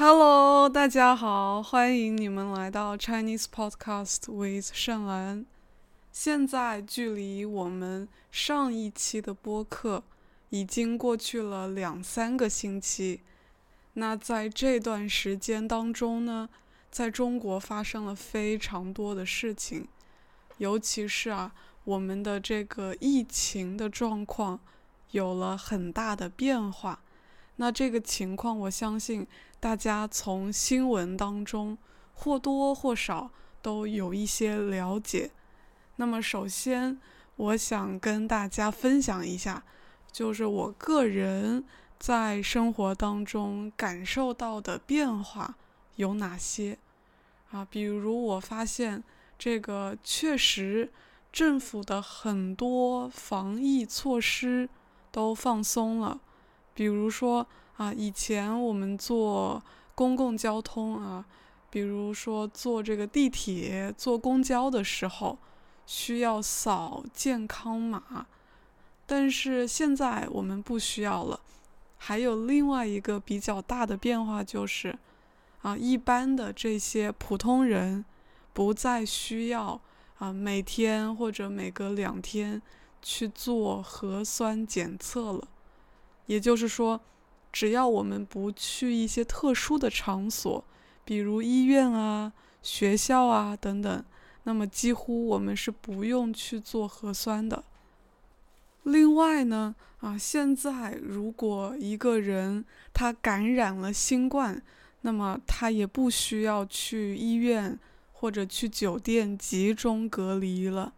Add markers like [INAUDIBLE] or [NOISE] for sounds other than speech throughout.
Hello，大家好，欢迎你们来到 Chinese Podcast with 盛兰。现在距离我们上一期的播客已经过去了两三个星期。那在这段时间当中呢，在中国发生了非常多的事情，尤其是啊，我们的这个疫情的状况有了很大的变化。那这个情况，我相信大家从新闻当中或多或少都有一些了解。那么，首先我想跟大家分享一下，就是我个人在生活当中感受到的变化有哪些啊？比如，我发现这个确实政府的很多防疫措施都放松了。比如说啊，以前我们坐公共交通啊，比如说坐这个地铁、坐公交的时候，需要扫健康码，但是现在我们不需要了。还有另外一个比较大的变化就是，啊，一般的这些普通人不再需要啊每天或者每隔两天去做核酸检测了。也就是说，只要我们不去一些特殊的场所，比如医院啊、学校啊等等，那么几乎我们是不用去做核酸的。另外呢，啊，现在如果一个人他感染了新冠，那么他也不需要去医院或者去酒店集中隔离了，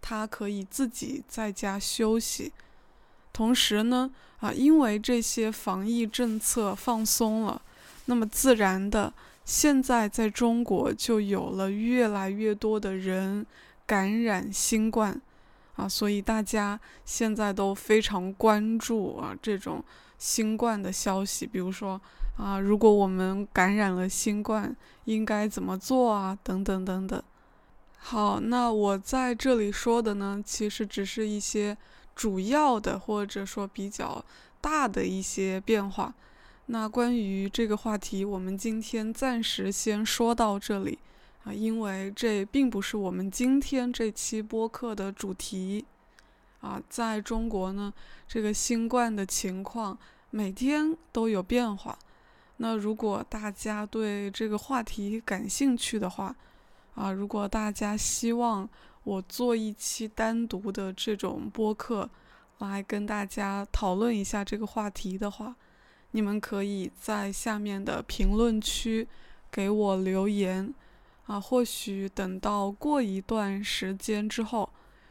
他可以自己在家休息。同时呢，啊，因为这些防疫政策放松了，那么自然的，现在在中国就有了越来越多的人感染新冠，啊，所以大家现在都非常关注啊这种新冠的消息，比如说啊，如果我们感染了新冠，应该怎么做啊，等等等等。好，那我在这里说的呢，其实只是一些。主要的或者说比较大的一些变化，那关于这个话题，我们今天暂时先说到这里啊，因为这并不是我们今天这期播客的主题啊。在中国呢，这个新冠的情况每天都有变化。那如果大家对这个话题感兴趣的话啊，如果大家希望。我做一期单独的这种播客，来跟大家讨论一下这个话题的话，你们可以在下面的评论区给我留言啊。或许等到过一段时间之后，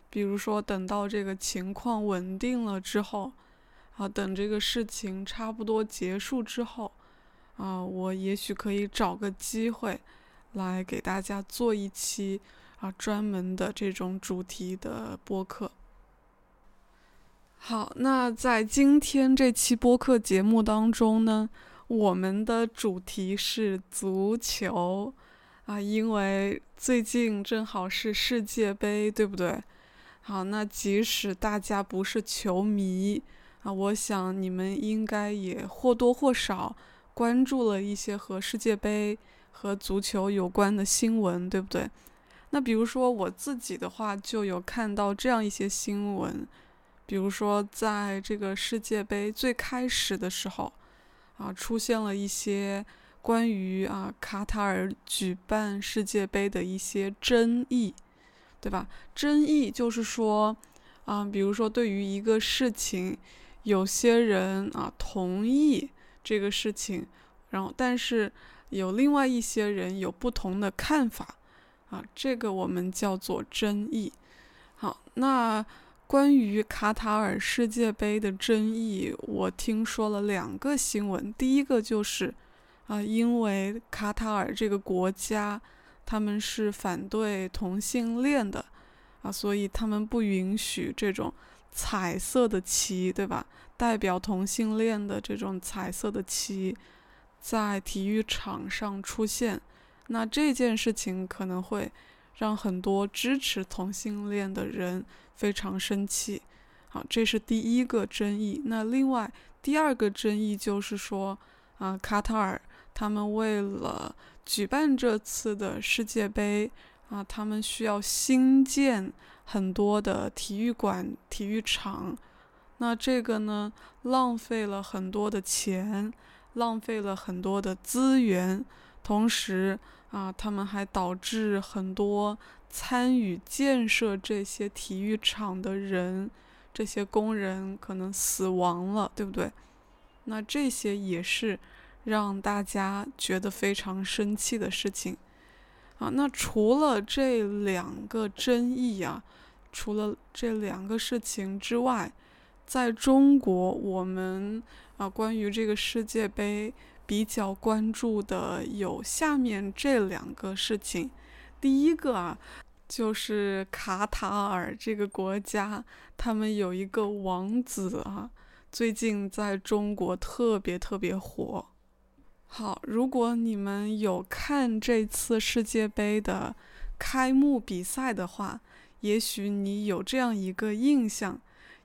比如说等到这个情况稳定了之后，啊，等这个事情差不多结束之后，啊，我也许可以找个机会来给大家做一期。啊，专门的这种主题的播客。好，那在今天这期播客节目当中呢，我们的主题是足球啊，因为最近正好是世界杯，对不对？好，那即使大家不是球迷啊，我想你们应该也或多或少关注了一些和世界杯和足球有关的新闻，对不对？那比如说我自己的话，就有看到这样一些新闻，比如说在这个世界杯最开始的时候，啊，出现了一些关于啊卡塔尔举办世界杯的一些争议，对吧？争议就是说，啊，比如说对于一个事情，有些人啊同意这个事情，然后但是有另外一些人有不同的看法。啊，这个我们叫做争议。好，那关于卡塔尔世界杯的争议，我听说了两个新闻。第一个就是，啊，因为卡塔尔这个国家他们是反对同性恋的，啊，所以他们不允许这种彩色的旗，对吧？代表同性恋的这种彩色的旗在体育场上出现。那这件事情可能会让很多支持同性恋的人非常生气，好，这是第一个争议。那另外第二个争议就是说，啊，卡塔尔他们为了举办这次的世界杯啊，他们需要新建很多的体育馆、体育场。那这个呢，浪费了很多的钱，浪费了很多的资源，同时啊，他们还导致很多参与建设这些体育场的人，这些工人可能死亡了，对不对？那这些也是。让大家觉得非常生气的事情啊！那除了这两个争议啊，除了这两个事情之外，在中国，我们啊关于这个世界杯比较关注的有下面这两个事情。第一个啊，就是卡塔尔这个国家，他们有一个王子啊，最近在中国特别特别火。好，如果你们有看这次世界杯的开幕比赛的话，也许你有这样一个印象，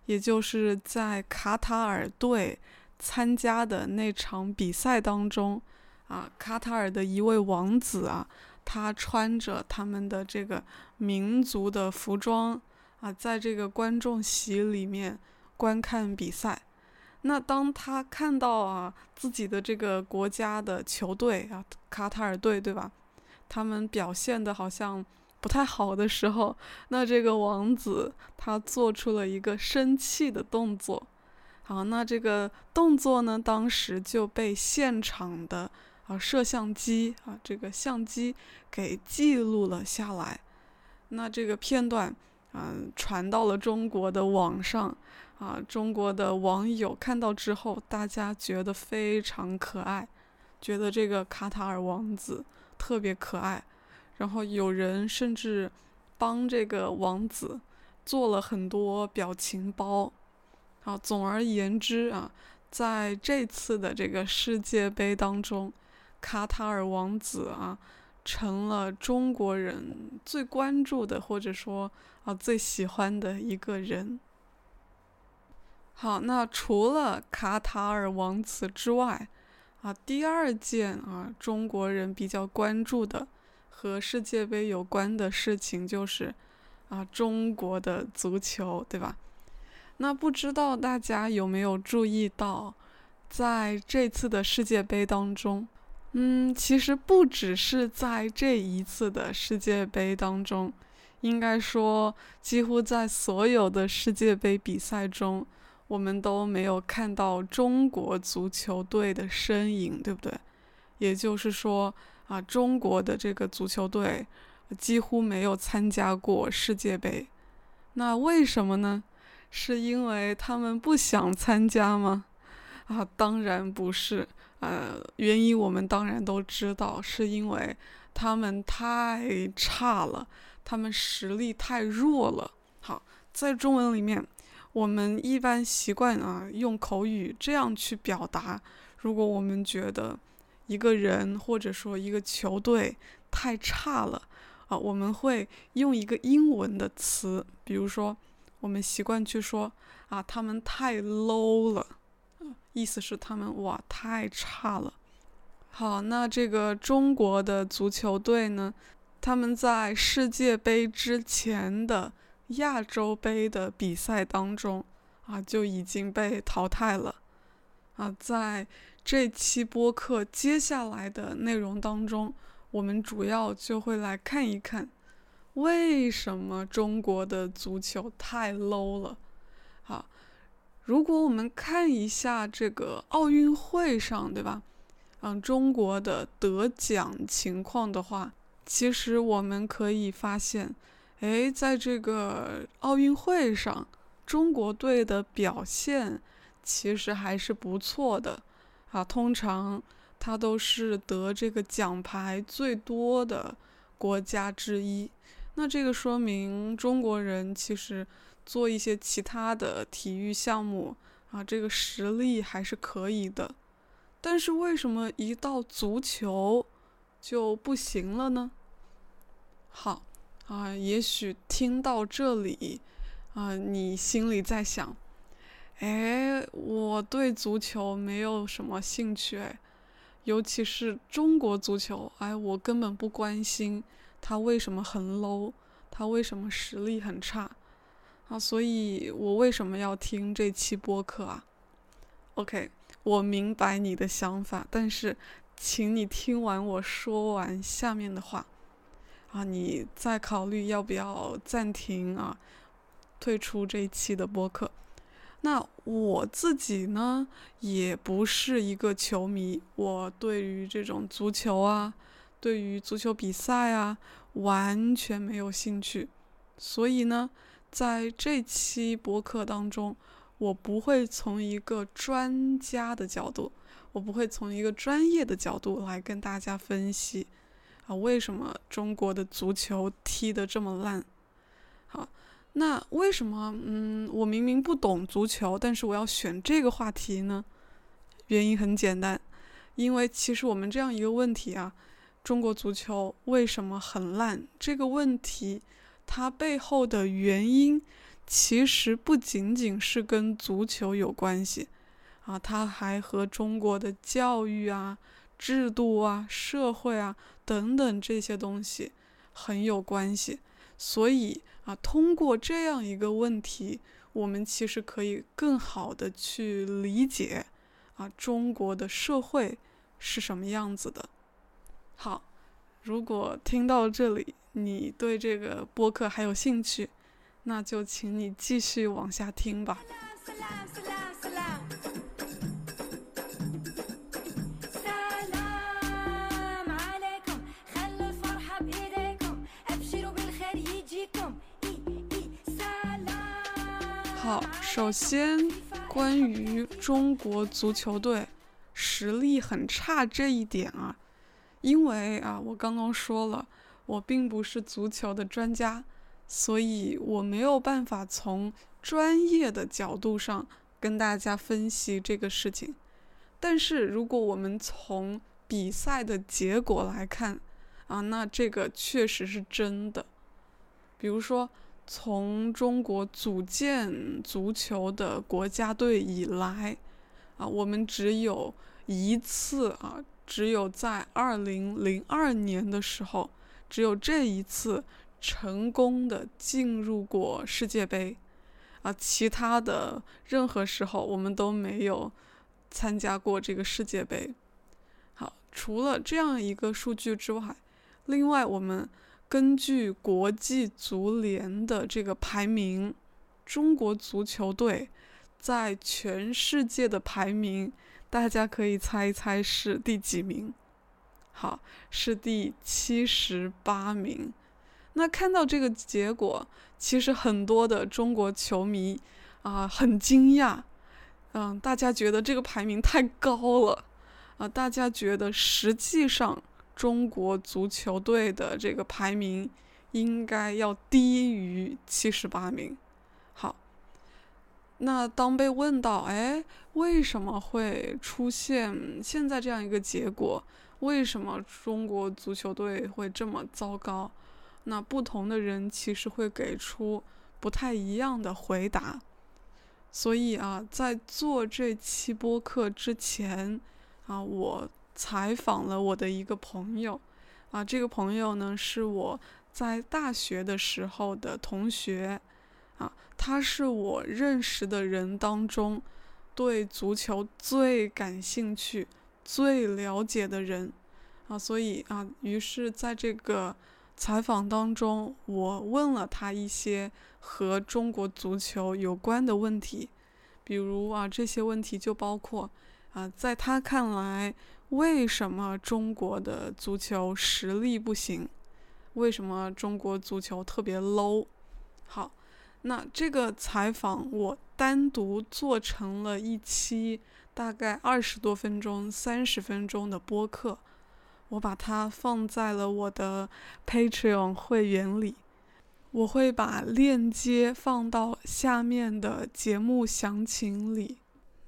也就是在卡塔尔队参加的那场比赛当中，啊，卡塔尔的一位王子啊，他穿着他们的这个民族的服装啊，在这个观众席里面观看比赛。那当他看到啊自己的这个国家的球队啊卡塔尔队对吧，他们表现的好像不太好的时候，那这个王子他做出了一个生气的动作，好，那这个动作呢，当时就被现场的啊摄像机啊这个相机给记录了下来，那这个片段嗯传到了中国的网上。啊，中国的网友看到之后，大家觉得非常可爱，觉得这个卡塔尔王子特别可爱，然后有人甚至帮这个王子做了很多表情包。好，总而言之啊，在这次的这个世界杯当中，卡塔尔王子啊成了中国人最关注的，或者说啊最喜欢的一个人。好，那除了卡塔尔王子之外，啊，第二件啊，中国人比较关注的和世界杯有关的事情就是，啊，中国的足球，对吧？那不知道大家有没有注意到，在这次的世界杯当中，嗯，其实不只是在这一次的世界杯当中，应该说，几乎在所有的世界杯比赛中。我们都没有看到中国足球队的身影，对不对？也就是说，啊，中国的这个足球队几乎没有参加过世界杯。那为什么呢？是因为他们不想参加吗？啊，当然不是。呃，原因我们当然都知道，是因为他们太差了，他们实力太弱了。好，在中文里面。我们一般习惯啊用口语这样去表达。如果我们觉得一个人或者说一个球队太差了啊，我们会用一个英文的词，比如说我们习惯去说啊，他们太 low 了，意思是他们哇太差了。好，那这个中国的足球队呢，他们在世界杯之前的。亚洲杯的比赛当中，啊，就已经被淘汰了，啊，在这期播客接下来的内容当中，我们主要就会来看一看，为什么中国的足球太 low 了，啊，如果我们看一下这个奥运会上，对吧，嗯，中国的得奖情况的话，其实我们可以发现。哎，在这个奥运会上，中国队的表现其实还是不错的啊。通常他都是得这个奖牌最多的国家之一。那这个说明中国人其实做一些其他的体育项目啊，这个实力还是可以的。但是为什么一到足球就不行了呢？好。啊，也许听到这里，啊，你心里在想，哎，我对足球没有什么兴趣，哎，尤其是中国足球，哎，我根本不关心他为什么很 low，他为什么实力很差啊？所以我为什么要听这期播客啊？OK，我明白你的想法，但是请你听完我说完下面的话啊，你再考虑要不要暂停啊，退出这一期的播客。那我自己呢，也不是一个球迷，我对于这种足球啊，对于足球比赛啊，完全没有兴趣。所以呢，在这期播客当中，我不会从一个专家的角度，我不会从一个专业的角度来跟大家分析啊，为什么中国的足球踢得这么烂。好那为什么，嗯，我明明不懂足球，但是我要选这个话题呢？原因很简单，因为其实我们这样一个问题啊，中国足球为什么很烂？这个问题它背后的原因，其实不仅仅是跟足球有关系啊，它还和中国的教育啊、制度啊、社会啊等等这些东西很有关系，所以。啊，通过这样一个问题，我们其实可以更好的去理解啊中国的社会是什么样子的。好，如果听到这里，你对这个播客还有兴趣，那就请你继续往下听吧。好，首先关于中国足球队实力很差这一点啊，因为啊，我刚刚说了，我并不是足球的专家，所以我没有办法从专业的角度上跟大家分析这个事情。但是如果我们从比赛的结果来看啊，那这个确实是真的，比如说。从中国组建足球的国家队以来，啊，我们只有一次啊，只有在二零零二年的时候，只有这一次成功的进入过世界杯，啊，其他的任何时候我们都没有参加过这个世界杯。好，除了这样一个数据之外，另外我们。根据国际足联的这个排名，中国足球队在全世界的排名，大家可以猜一猜是第几名？好，是第七十八名。那看到这个结果，其实很多的中国球迷啊很惊讶，嗯，大家觉得这个排名太高了啊，大家觉得实际上。中国足球队的这个排名应该要低于七十八名。那当被问到，哎，为什么会出现现在这样一个结果？为什么中国足球队会这么糟糕？那不同的人其实会给出不太一样的回答。所以啊，在做这期播客之前啊，我。采访了我的一个朋友，啊，这个朋友呢是我在大学的时候的同学，啊，他是我认识的人当中对足球最感兴趣、最了解的人，啊，所以啊，于是在这个采访当中，我问了他一些和中国足球有关的问题，比如啊，这些问题就包括啊，在他看来。为什么中国的足球实力不行？为什么中国足球特别 low？好，那这个采访我单独做成了一期，大概二十多分钟、三十分钟的播客，我把它放在了我的 Patreon 会员里，我会把链接放到下面的节目详情里。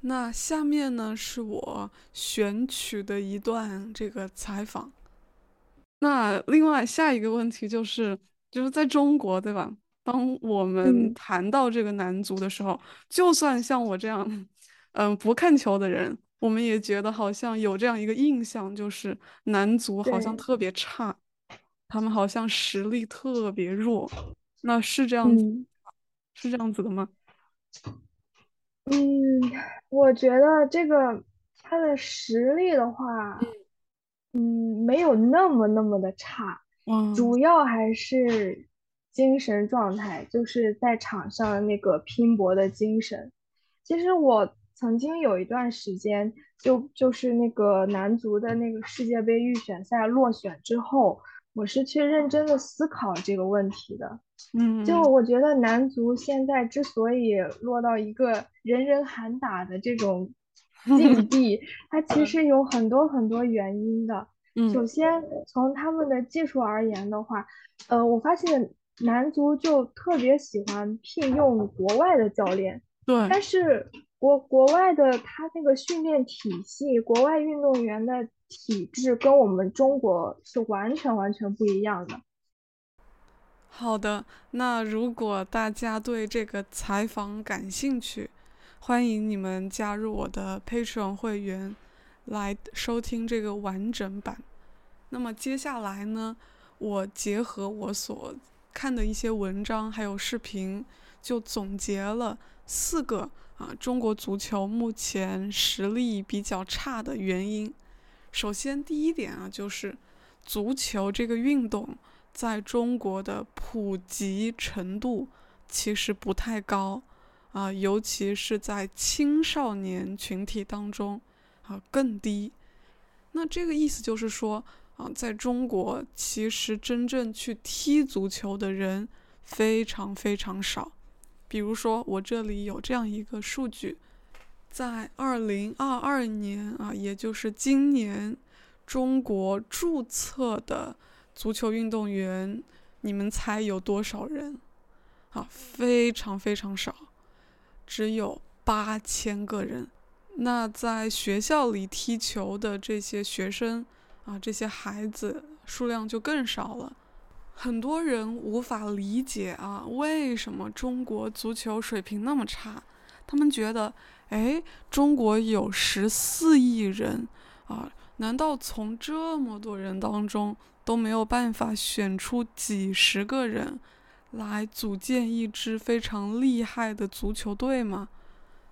那下面呢是我选取的一段这个采访。那另外下一个问题就是，就是在中国，对吧？当我们谈到这个男足的时候，就算像我这样，嗯，不看球的人我们也觉得好像有这样一个印象，就是男足好像，特别差，他们好像实力特别弱。那是这样子，嗯。是这样子的吗？嗯，我觉得这个他的实力的话，嗯，没有那么那么的差，嗯主要还是精神状态，就是在场上的那个拼搏的精神。其实我曾经有一段时间，就就是那个男足的那个世界杯预选赛落选之后，我是去认真的思考这个问题的。嗯就嗯我觉得男足现在之所以落到一个人人喊打的这种 [LAUGHS] 境地，它其实有很多很多原因的。嗯，首先从他们的技术而言的话，呃，我发现男足就特别喜欢聘用国外的教练，对。但是国国外的他那个训练体系，国外运动员的体质跟我们中国是完全完全不一样的。好的，那如果大家对这个采访感兴趣，欢迎你们加入我的 Patreon 会员，来收听这个完整版。那么接下来呢，我结合我所看的一些文章还有视频，就总结了四个啊中国足球目前实力比较差的原因。首先，第一点啊，就是足球这个运动。在中国的普及程度其实不太高啊，尤其是在青少年群体当中啊更低。那这个意思就是说啊，在中国其实真正去踢足球的人非常非常少。比如说，我这里有这样一个数据，在二零二二年啊，也就是今年，中国注册的。足球运动员，你们猜有多少人？啊，非常非常少，只有八千个人。那在学校里踢球的这些学生啊，这些孩子数量就更少了。很多人无法理解啊，为什么中国足球水平那么差？他们觉得，哎，中国有十四亿人啊，难道从这么多人当中？都没有办法选出几十个人来组建一支非常厉害的足球队吗？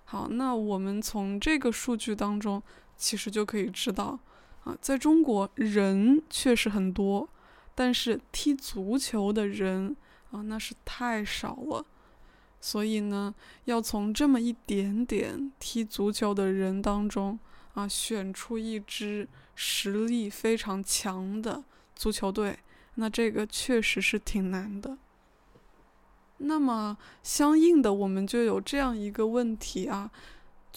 好，那我们从这个数据当中，其实就可以知道，啊，在中国人确实很多，但是踢足球的人啊，那是太少了。所以呢，要从这么一点点踢足球的人当中啊，选出一支实力非常强的。足球队，那这个确实是挺难的。那么相应的，我们就有这样一个问题啊：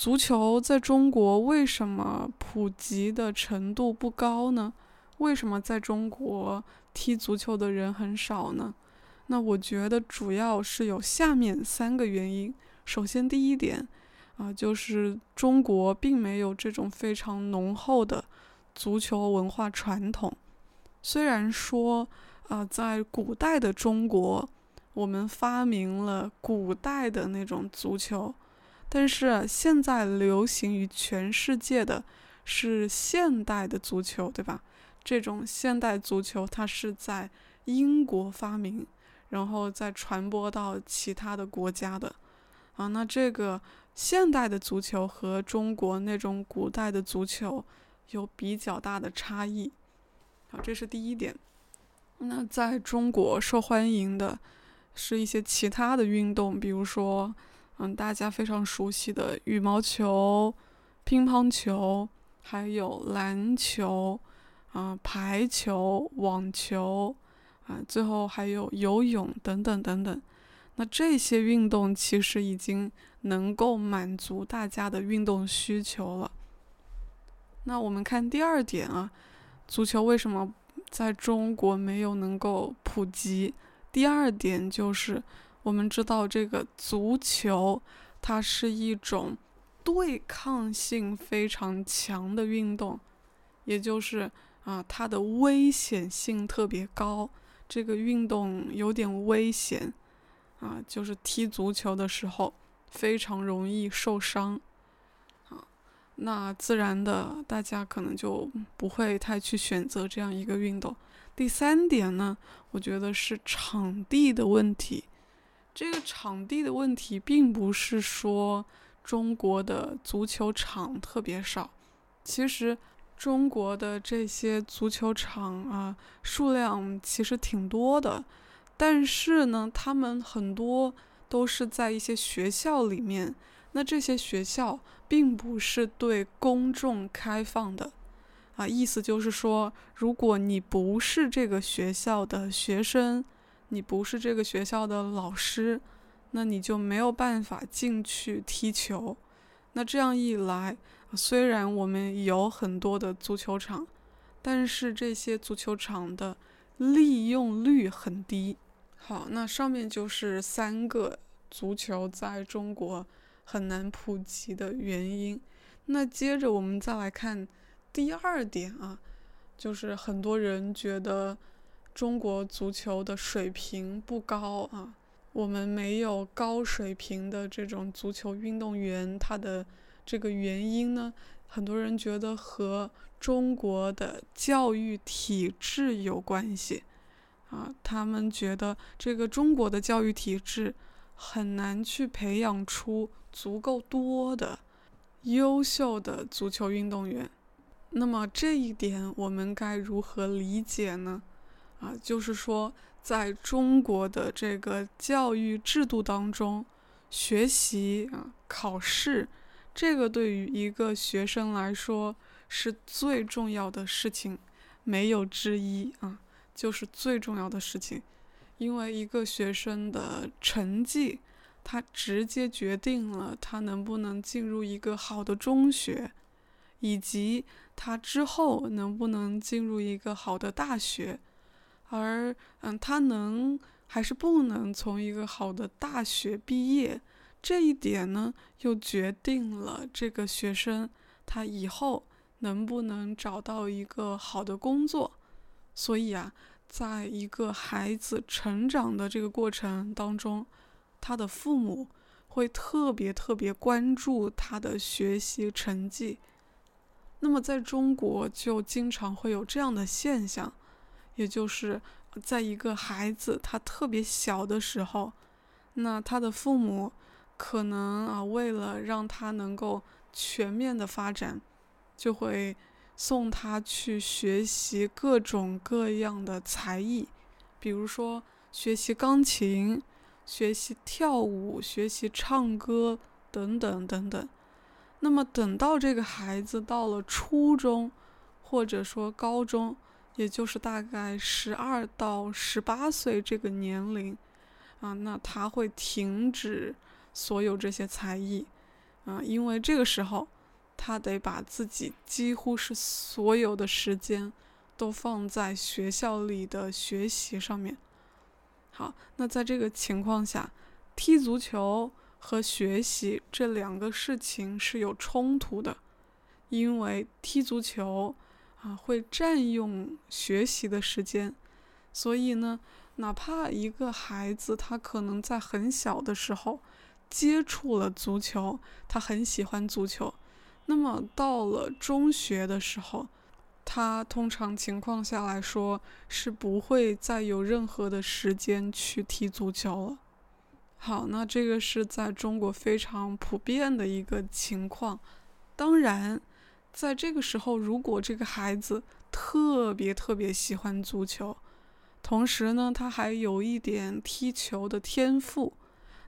足球在中国为什么普及的程度不高呢？为什么在中国踢足球的人很少呢？那我觉得主要是有下面三个原因。首先，第一点啊，就是中国并没有这种非常浓厚的足球文化传统。虽然说，啊，在古代的中国，我们发明了古代的那种足球，但是现在流行于全世界的是现代的足球，对吧？这种现代足球它是在英国发明，然后再传播到其他的国家的，啊，那这个现代的足球和中国那种古代的足球有比较大的差异。好，这是第一点。那在中国受欢迎的是一些其他的运动，比如说，嗯，大家非常熟悉的羽毛球、乒乓球，还有篮球，啊，排球、网球，啊，最后还有游泳等等等等。那这些运动其实已经能够满足大家的运动需求了。那我们看第二点啊。足球为什么在中国没有能够普及？第二点就是，我们知道这个足球，它是一种对抗性非常强的运动，也就是啊，它的危险性特别高。这个运动有点危险啊，就是踢足球的时候非常容易受伤。那自然的大家可能就不会太去选择这样一个运动。第三点呢，我觉得是场地的问题。这个场地的问题，并不是说中国的足球场特别少，其实中国的这些足球场啊，数量其实挺多的，但是呢，他们很多都是在一些学校里面，那这些学校并不是对公众开放的，啊，意思就是说，如果你不是这个学校的学生。你不是这个学校的老师，那你就没有办法进去踢球。那这样一来，虽然我们有很多的足球场，但是这些足球场的利用率很低。好，那上面就是三个足球在中国很难普及的原因。那接着我们再来看第二点啊，就是很多人觉得。中国足球的水平不高啊，我们没有高水平的这种足球运动员。他的这个原因呢，很多人觉得和中国的教育体制有关系啊。他们觉得这个中国的教育体制很难去培养出足够多的优秀的足球运动员。那么这一点我们该如何理解呢？啊，就是说，在中国的这个教育制度当中，学习啊、考试，这个对于一个学生来说是最重要的事情，没有之一啊，就是最重要的事情。因为一个学生的成绩，他直接决定了他能不能进入一个好的中学，以及他之后能不能进入一个好的大学。而嗯，他能还是不能从一个好的大学毕业，这一点呢，又决定了这个学生他以后能不能找到一个好的工作。所以啊，在一个孩子成长的这个过程当中，他的父母会特别特别关注他的学习成绩。那么在中国就经常会有这样的现象。也就是在一个孩子他特别小的时候，那他的父母可能啊，为了让他能够全面的发展，就会送他去学习各种各样的才艺，比如说学习钢琴、学习跳舞、学习唱歌等等等等。那么等到这个孩子到了初中，或者说高中，也就是大概十二到十八岁这个年龄，啊，那他会停止所有这些才艺，啊，因为这个时候他得把自己几乎是所有的时间都放在学校里的学习上面。好，那在这个情况下，踢足球和学习这两个事情是有冲突的，因为踢足球。啊，会占用学习的时间，所以呢，哪怕一个孩子他可能在很小的时候接触了足球，他很喜欢足球，那么到了中学的时候，他通常情况下来说是不会再有任何的时间去踢足球了。好，那这个是在中国非常普遍的一个情况，当然。在这个时候，如果这个孩子特别特别喜欢足球，同时呢，他还有一点踢球的天赋，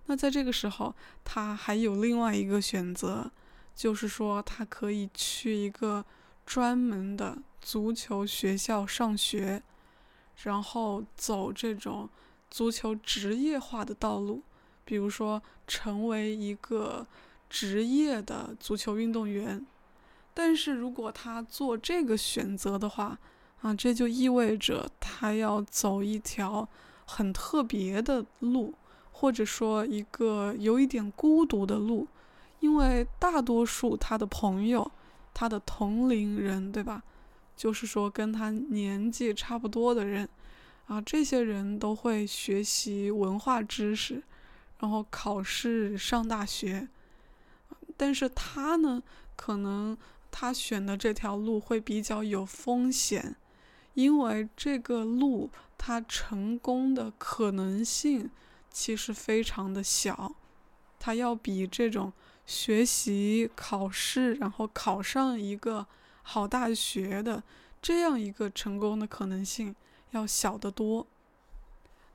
那在这个时候，他还有另外一个选择，就是说他可以去一个专门的足球学校上学，然后走这种足球职业化的道路，比如说成为一个职业的足球运动员。但是如果他做这个选择的话，啊，这就意味着他要走一条很特别的路，或者说一个有一点孤独的路，因为大多数他的朋友，他的同龄人，对吧？就是说跟他年纪差不多的人，啊，这些人都会学习文化知识，然后考试上大学，但是他呢？可能他选的这条路会比较有风险，因为这个路它成功的可能性其实非常的小，它要比这种学习考试然后考上一个好大学的这样一个成功的可能性要小得多。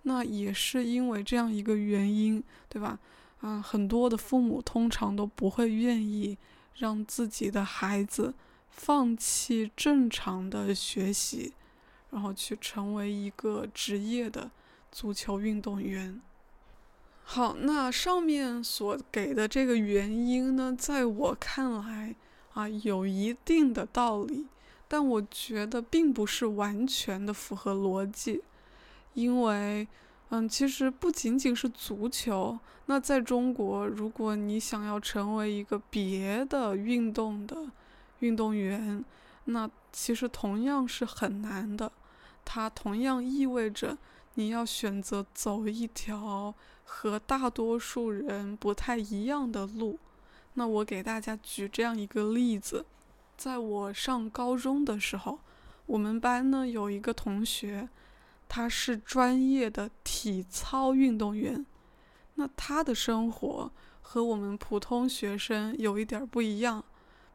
那也是因为这样一个原因，对吧？嗯，很多的父母通常都不会愿意让自己的孩子放弃正常的学习，然后去成为一个职业的足球运动员。好，那上面所给的这个原因呢，在我看来啊，有一定的道理，但我觉得并不是完全的符合逻辑，因为。嗯，其实不仅仅是足球。那在中国，如果你想要成为一个别的运动的运动员，那其实同样是很难的。它同样意味着你要选择走一条和大多数人不太一样的路。那我给大家举这样一个例子：在我上高中的时候，我们班呢有一个同学。他是专业的体操运动员，那他的生活和我们普通学生有一点不一样。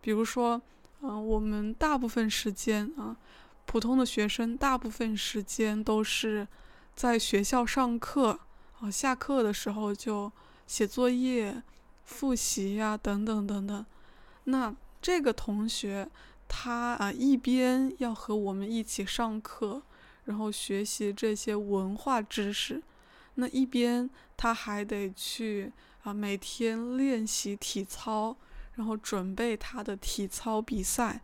比如说，嗯，我们大部分时间啊，普通的学生大部分时间都是在学校上课，啊，下课的时候就写作业、复习呀，等等等等。那这个同学，他啊，一边要和我们一起上课。然后学习这些文化知识，那一边他还得去啊每天练习体操，然后准备他的体操比赛。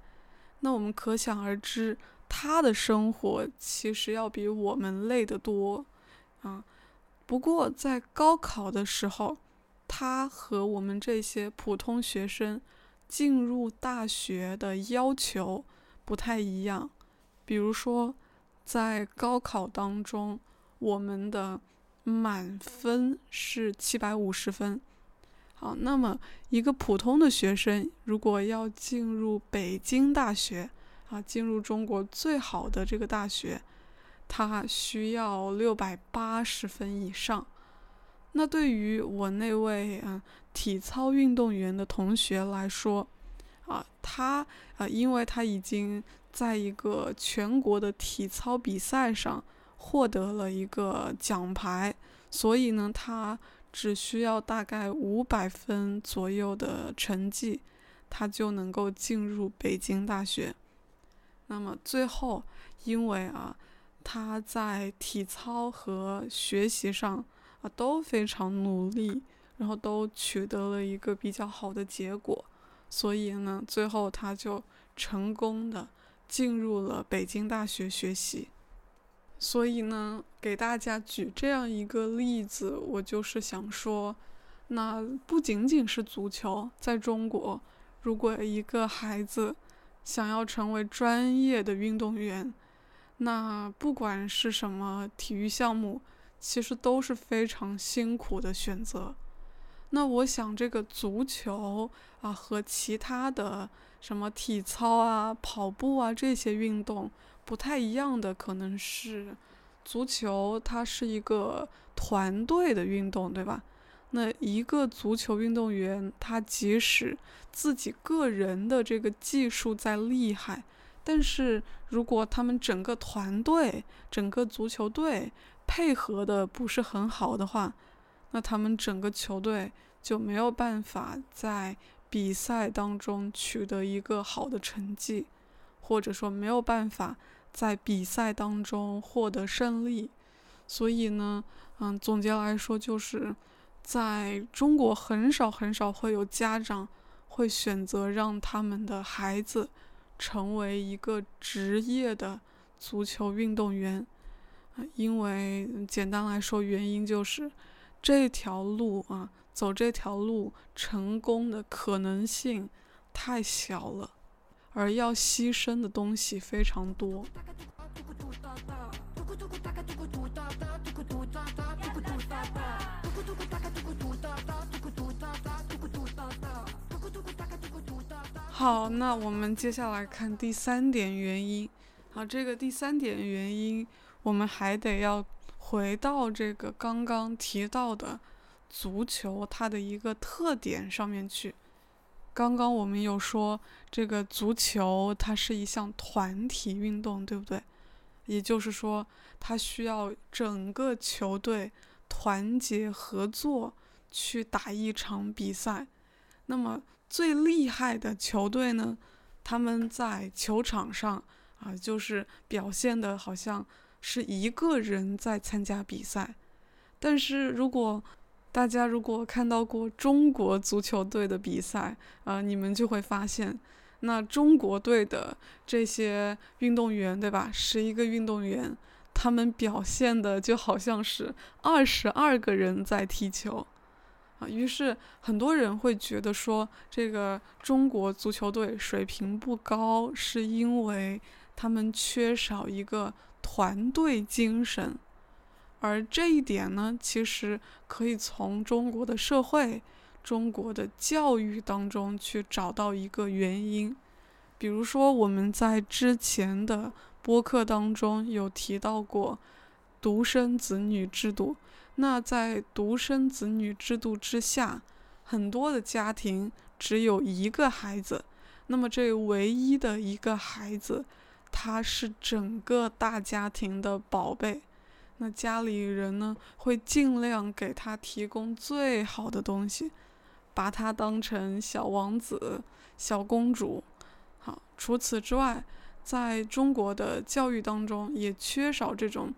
那我们可想而知，他的生活其实要比我们累得多啊。不过在高考的时候，他和我们这些普通学生进入大学的要求不太一样，比如说。在高考当中，我们的满分是七百五十分。好，那么一个普通的学生如果要进入北京大学啊，进入中国最好的这个大学，他需要六百八十分以上。那对于我那位啊体操运动员的同学来说，啊，他啊，因为他已经。在一个全国的体操比赛上获得了一个奖牌，所以呢，他只需要大概五百分左右的成绩，他就能够进入北京大学。那么最后，因为啊，他在体操和学习上啊都非常努力，然后都取得了一个比较好的结果，所以呢，最后他就成功的。进入了北京大学学习，所以呢，给大家举这样一个例子，我就是想说，那不仅仅是足球，在中国，如果一个孩子想要成为专业的运动员，那不管是什么体育项目，其实都是非常辛苦的选择。那我想，这个足球啊，和其他的。什么体操啊、跑步啊这些运动不太一样的，可能是足球，它是一个团队的运动，对吧？那一个足球运动员，他即使自己个人的这个技术再厉害，但是如果他们整个团队、整个足球队配合的不是很好的话，那他们整个球队就没有办法在。比赛当中取得一个好的成绩，或者说没有办法在比赛当中获得胜利，所以呢，嗯，总结来说就是，在中国很少很少会有家长会选择让他们的孩子成为一个职业的足球运动员，因为简单来说，原因就是这条路啊。走这条路成功的可能性太小了，而要牺牲的东西非常多。好，那我们接下来看第三点原因。好，这个第三点原因，我们还得要回到这个刚刚提到的足球它的一个特点上面去。刚刚我们有说，这个足球它是一项团体运动，对不对？也就是说，它需要整个球队团结合作去打一场比赛。那么最厉害的球队呢，他们在球场上啊，就是表现的好像是一个人在参加比赛。但是如果大家如果看到过中国足球队的比赛，啊，你们就会发现，那中国队的这些运动员，对吧？十一个运动员，他们表现的就好像是二十二个人在踢球。啊，于是很多人会觉得说，这个中国足球队水平不高，是因为他们缺少一个团队精神。而这一点呢，其实可以从中国的社会、中国的教育当中去找到一个原因。比如说，我们在之前的播客当中有提到过独生子女制度。那在独生子女制度之下，很多的家庭只有一个孩子，那么这唯一的一个孩子，他是整个大家庭的宝贝。那家里人呢，会尽量给他提供最好的东西，把他当成小王子、小公主。好，除此之外，在中国的教育当中，也缺少这种。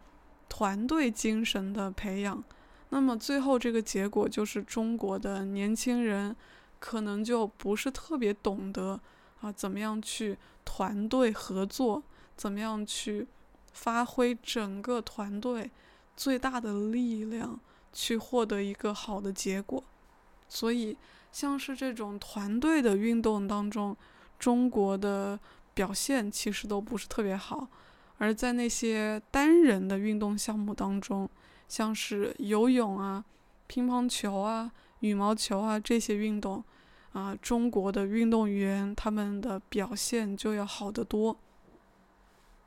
团队精神的培养，那么最后这个结果就是中国的年轻人可能就不是特别懂得啊，怎么样去团队合作，怎么样去发挥整个团队最大的力量，去获得一个好的结果。所以，像是这种团队的运动当中，中国的表现其实都不是特别好。而在那些单人的运动项目当中，像是游泳啊、乒乓球啊、羽毛球啊这些运动，啊，中国的运动员他们的表现就要好得多。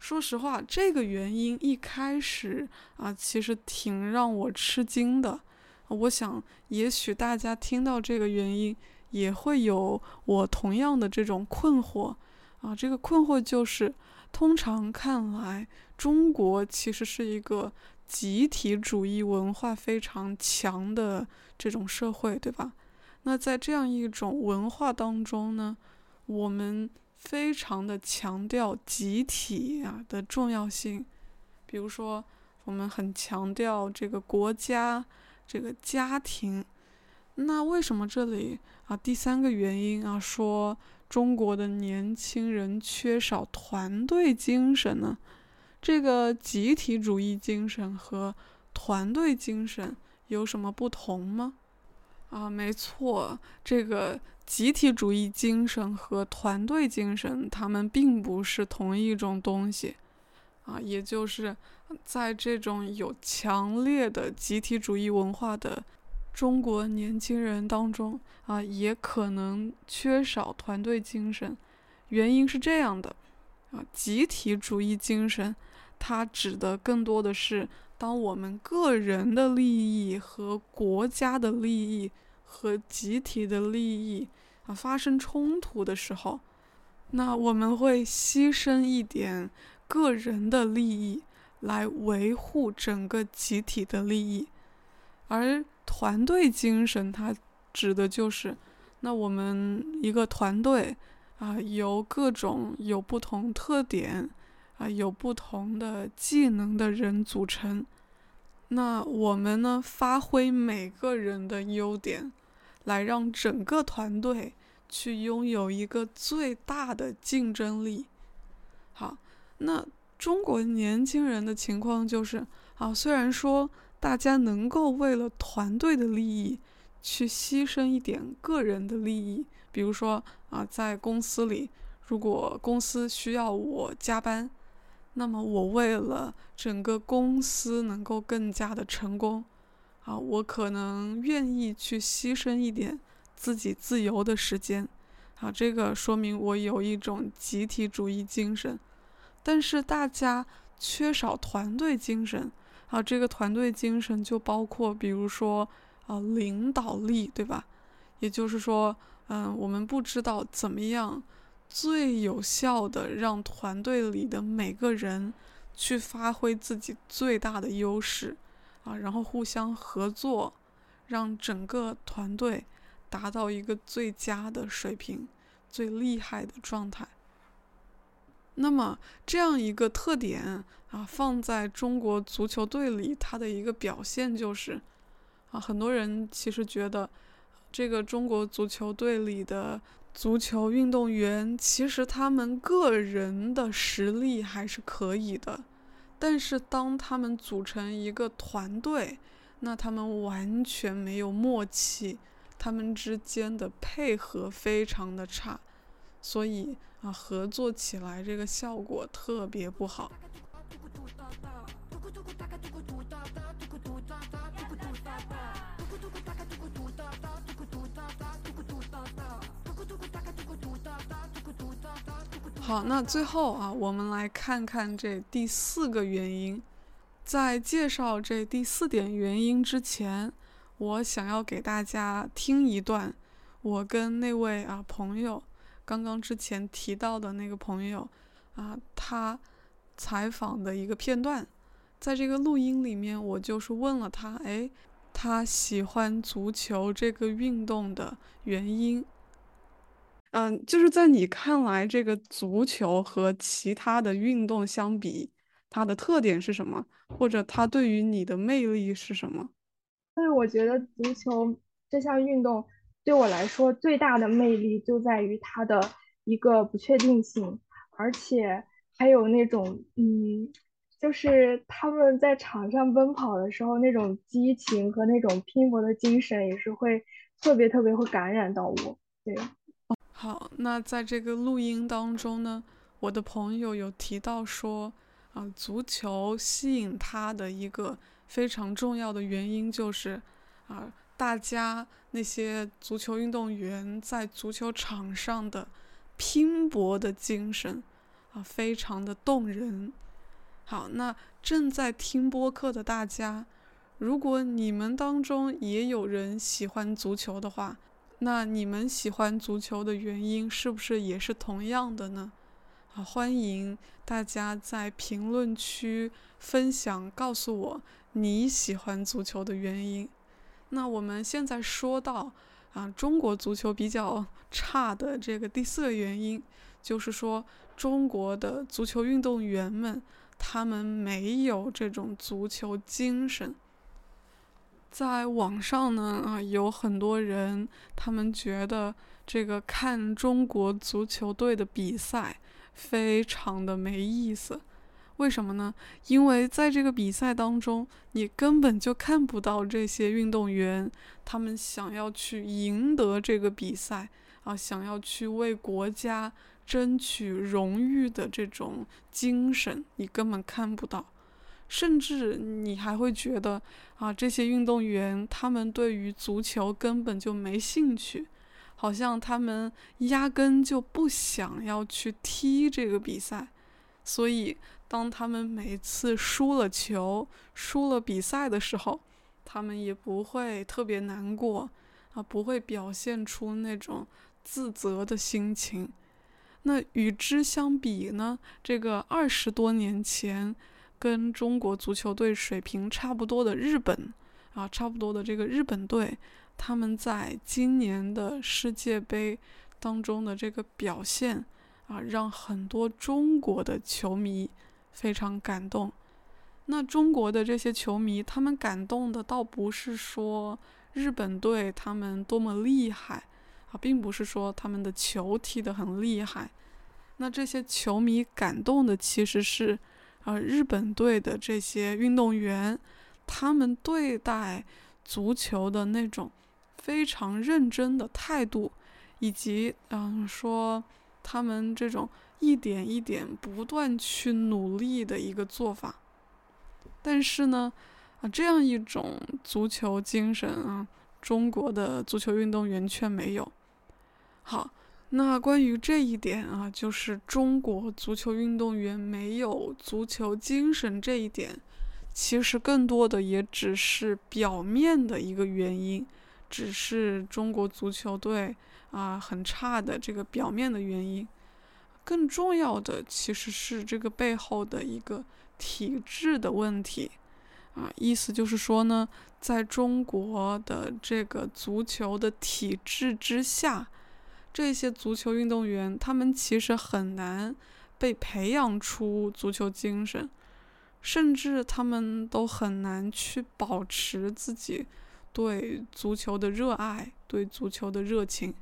说实话，这个原因一开始啊，其实挺让我吃惊的。我想，也许大家听到这个原因，也会有我同样的这种困惑。啊，这个困惑就是。通常看来，中国其实是一个集体主义文化非常强的这种社会，对吧？那在这样一种文化当中呢，我们非常的强调集体啊的重要性。比如说，我们很强调这个国家、这个家庭。那为什么这里啊第三个原因啊说？中国的年轻人缺少团队精神呢？这个集体主义精神和团队精神有什么不同吗？啊，没错，这个集体主义精神和团队精神，他们并不是同一种东西。啊，也就是在这种有强烈的集体主义文化的。中国年轻人当中啊，也可能缺少团队精神。原因是这样的，啊，集体主义精神，它指的更多的是，当我们个人的利益和国家的利益和集体的利益啊发生冲突的时候，那我们会牺牲一点个人的利益来维护整个集体的利益，而。团队精神，它指的就是，那我们一个团队啊，由各种有不同特点啊、有不同的技能的人组成。那我们呢，发挥每个人的优点，来让整个团队去拥有一个最大的竞争力。好，那中国年轻人的情况就是，啊，虽然说。大家能够为了团队的利益去牺牲一点个人的利益，比如说啊，在公司里，如果公司需要我加班，那么我为了整个公司能够更加的成功，啊，我可能愿意去牺牲一点自己自由的时间，啊，这个说明我有一种集体主义精神。但是大家缺少团队精神啊，这个团队精神就包括，比如说啊，领导力，对吧？也就是说，嗯，我们不知道怎么样最有效的让团队里的每个人去发挥自己最大的优势啊，然后互相合作，让整个团队达到一个最佳的水平、最厉害的状态。那么这样一个特点啊，放在中国足球队里，它的一个表现就是，啊，很多人其实觉得，这个中国足球队里的足球运动员，其实他们个人的实力还是可以的，但是当他们组成一个团队，那他们完全没有默契，他们之间的配合非常的差，所以。啊，合作起来这个效果特别不好。好，那最后啊，我们来看看这第四个原因。在介绍这第四点原因之前，我想要给大家听一段我跟那位啊朋友。刚刚之前提到的那个朋友，啊，他采访的一个片段，在这个录音里面，我就是问了他，哎，他喜欢足球这个运动的原因，嗯，就是在你看来，这个足球和其他的运动相比，它的特点是什么？或者它对于你的魅力是什么？但是我觉得足球这项运动。对我来说，最大的魅力就在于它的一个不确定性，而且还有那种，嗯，就是他们在场上奔跑的时候那种激情和那种拼搏的精神，也是会特别特别会感染到我。对，好，那在这个录音当中呢，我的朋友有提到说，啊，足球吸引他的一个非常重要的原因就是，啊。大家那些足球运动员在足球场上的拼搏的精神啊，非常的动人。好，那正在听播客的大家，如果你们当中也有人喜欢足球的话，那你们喜欢足球的原因是不是也是同样的呢？啊，欢迎大家在评论区分享，告诉我你喜欢足球的原因。那我们现在说到啊，中国足球比较 [LAUGHS] 差的这个第四个原因，就是说中国的足球运动员们他们没有这种足球精神。在网上呢啊，有很多人他们觉得这个看中国足球队的比赛非常的没意思。为什么呢？因为在这个比赛当中，你根本就看不到这些运动员他们想要去赢得这个比赛啊，想要去为国家争取荣誉的这种精神，你根本看不到。甚至你还会觉得啊，这些运动员他们对于足球根本就没兴趣，好像他们压根就不想要去踢这个比赛，所以。当他们每次输了球、输了比赛的时候，他们也不会特别难过啊，不会表现出那种自责的心情。那与之相比呢？这个二十多年前跟中国足球队水平差不多的日本啊，差不多的这个日本队，他们在今年的世界杯当中的这个表现啊，让很多中国的球迷。非常感动。那中国的这些球迷，他们感动的倒不是说日本队他们多么厉害啊，并不是说他们的球踢得很厉害。那这些球迷感动的其实是，呃，日本队的这些运动员，他们对待足球的那种非常认真的态度，以及嗯，说他们这种。一点一点不断去努力的一个做法，但是呢，啊，这样一种足球精神啊，中国的足球运动员却没有。好，那关于这一点啊，就是中国足球运动员没有足球精神这一点，其实更多的也只是表面的一个原因，只是中国足球队啊很差的这个表面的原因。更重要的其实是这个背后的一个体制的问题啊，意思就是说呢，在中国的这个足球的体制之下。这些足球运动员，他们其实很难被培养出足球精神，甚至他们都很难去保持自己对足球的热爱、对足球的热情。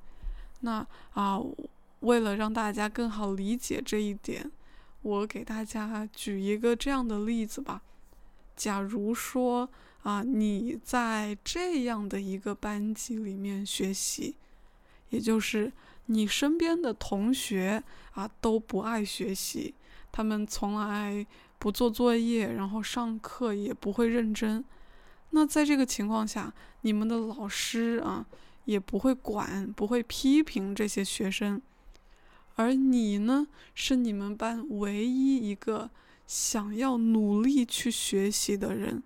那啊，为了让大家更好理解这一点，我给大家举一个这样的例子吧。假如说啊，你在这样的一个班级里面学习。也就是你身边的同学啊都不爱学习，他们从来不做作业，然后上课也不会认真。那在这个情况下，你们的老师啊也不会管，不会批评这些学生。而你呢，是你们班唯一一个想要努力去学习的人。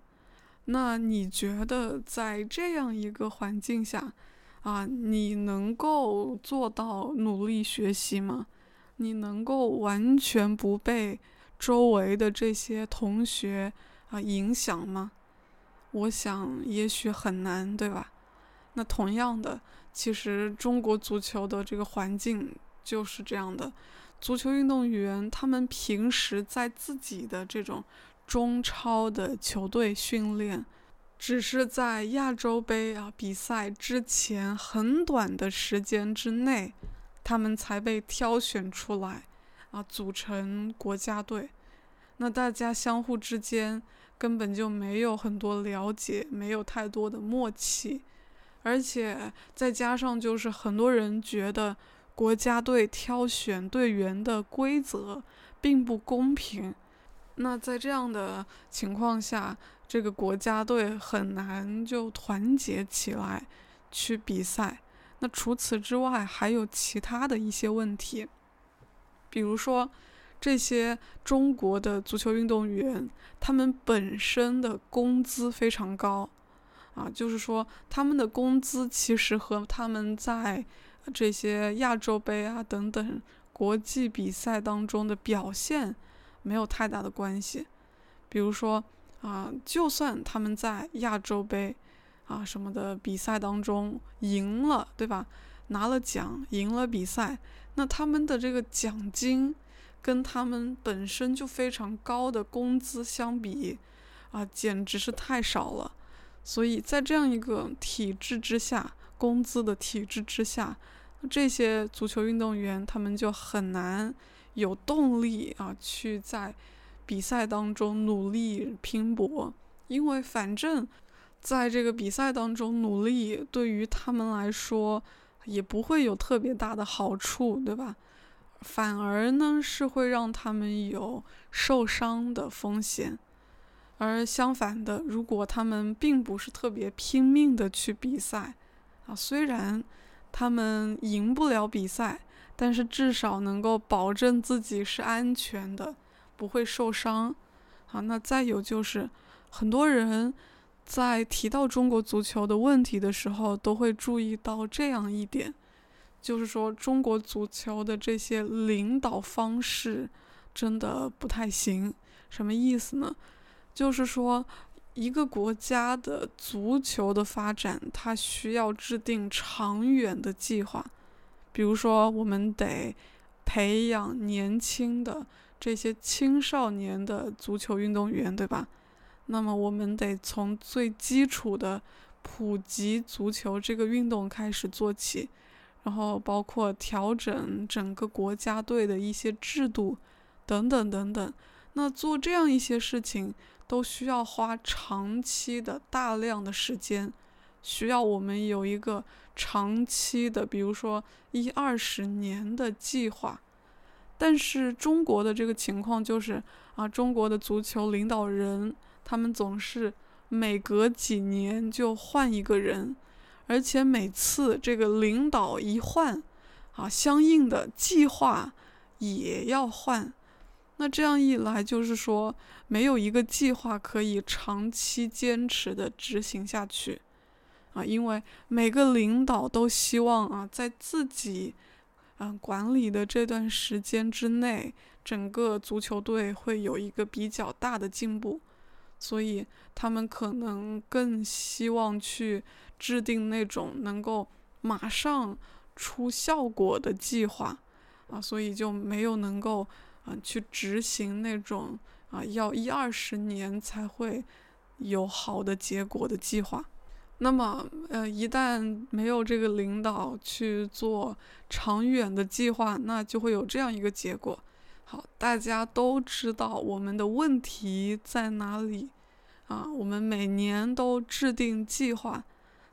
那你觉得在这样一个环境下？啊，你能够做到努力学习吗？你能够完全不被周围的这些同学啊影响吗？我想也许很难，对吧？那同样的，其实中国足球的这个环境就是这样的。足球运动员他们平时在自己的这种中超的球队训练。只是在亚洲杯啊比赛之前很短的时间之内，他们才被挑选出来，啊，组成国家队。那大家相互之间根本就没有很多了解，没有太多的默契，而且再加上就是很多人觉得国家队挑选队员的规则并不公平。那在这样的情况下，这个国家队很难就团结起来去比赛。那除此之外，还有其他的一些问题，比如说这些中国的足球运动员，他们本身的工资非常高，啊，就是说他们的工资其实和他们在这些亚洲杯啊等等国际比赛当中的表现没有太大的关系，比如说。啊，就算他们在亚洲杯啊什么的比赛当中赢了，对吧？拿了奖，赢了比赛，那他们的这个奖金跟他们本身就非常高的工资相比，啊，简直是太少了。所以在这样一个体制之下，工资的体制之下，这些足球运动员他们就很难有动力啊去在。比赛当中努力拼搏，因为反正在这个比赛当中努力，对于他们来说也不会有特别大的好处，对吧？反而呢是会让他们有受伤的风险。而相反的，如果他们并不是特别拼命的去比赛，啊，虽然他们赢不了比赛，但是至少能够保证自己是安全的。不会受伤，啊，那再有就是，很多人在提到中国足球的问题的时候，都会注意到这样一点，就是说中国足球的这些领导方式真的不太行。什么意思呢？就是说一个国家的足球的发展，它需要制定长远的计划，比如说我们得培养年轻的。这些青少年的足球运动员，对吧？那么我们得从最基础的普及足球这个运动开始做起，然后包括调整整个国家队的一些制度，等等等等。那做这样一些事情，都需要花长期的大量的时间，需要我们有一个长期的，比如说一二十年的计划。但是中国的这个情况就是啊，中国的足球领导人他们总是每隔几年就换一个人，而且每次这个领导一换，啊，相应的计划也要换。那这样一来，就是说没有一个计划可以长期坚持的执行下去啊，因为每个领导都希望啊，在自己嗯管理的这段时间之内，整个足球队会有一个比较大的进步，所以他们可能更希望去制定那种能够马上出效果的计划啊，所以就没有能够。啊，去执行那种啊，要一二十年才会有好的结果的计划。那么，呃，一旦没有这个领导去做长远的计划，那就会有这样一个结果。好，大家都知道我们的问题在哪里啊？我们每年都制定计划，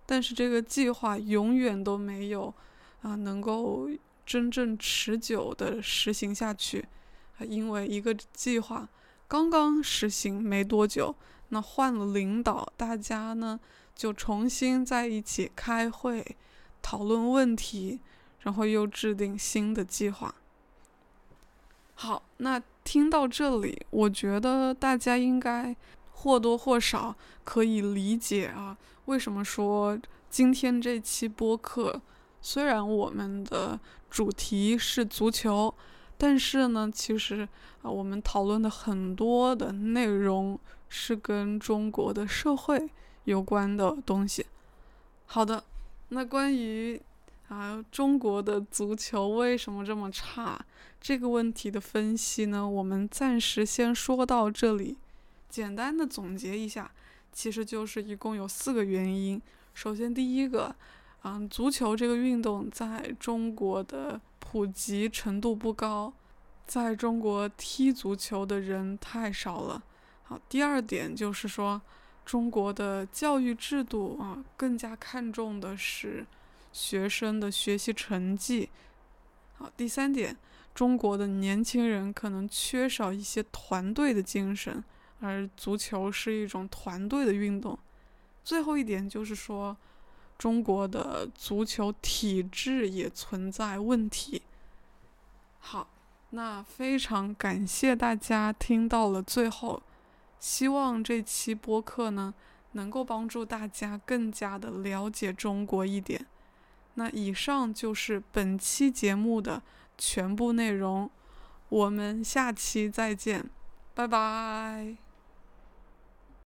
但是这个计划永远都没有啊，能够真正持久的实行下去。因为一个计划刚刚实行没多久，那换了领导，大家呢就重新在一起开会讨论问题，然后又制定新的计划。好，那听到这里，我觉得大家应该或多或少可以理解啊，为什么说今天这期播客虽然我们的主题是足球。但是呢，其实啊，我们讨论的很多的内容是跟中国的社会有关的东西。好的，那关于啊中国的足球为什么这么差这个问题的分析呢，我们暂时先说到这里。简单的总结一下，其实就是一共有四个原因。首先，第一个，嗯，足球这个运动在中国的。普及程度不高，在中国踢足球的人太少了。好，第二点就是说，中国的教育制度啊，更加看重的是学生的学习成绩。好，第三点，中国的年轻人可能缺少一些团队的精神，而足球是一种团队的运动。最后一点就是说。中国的足球体制也存在问题。好，那非常感谢大家听到了最后，希望这期播客呢能够帮助大家更加的了解中国一点。那以上就是本期节目的全部内容，我们下期再见，拜拜。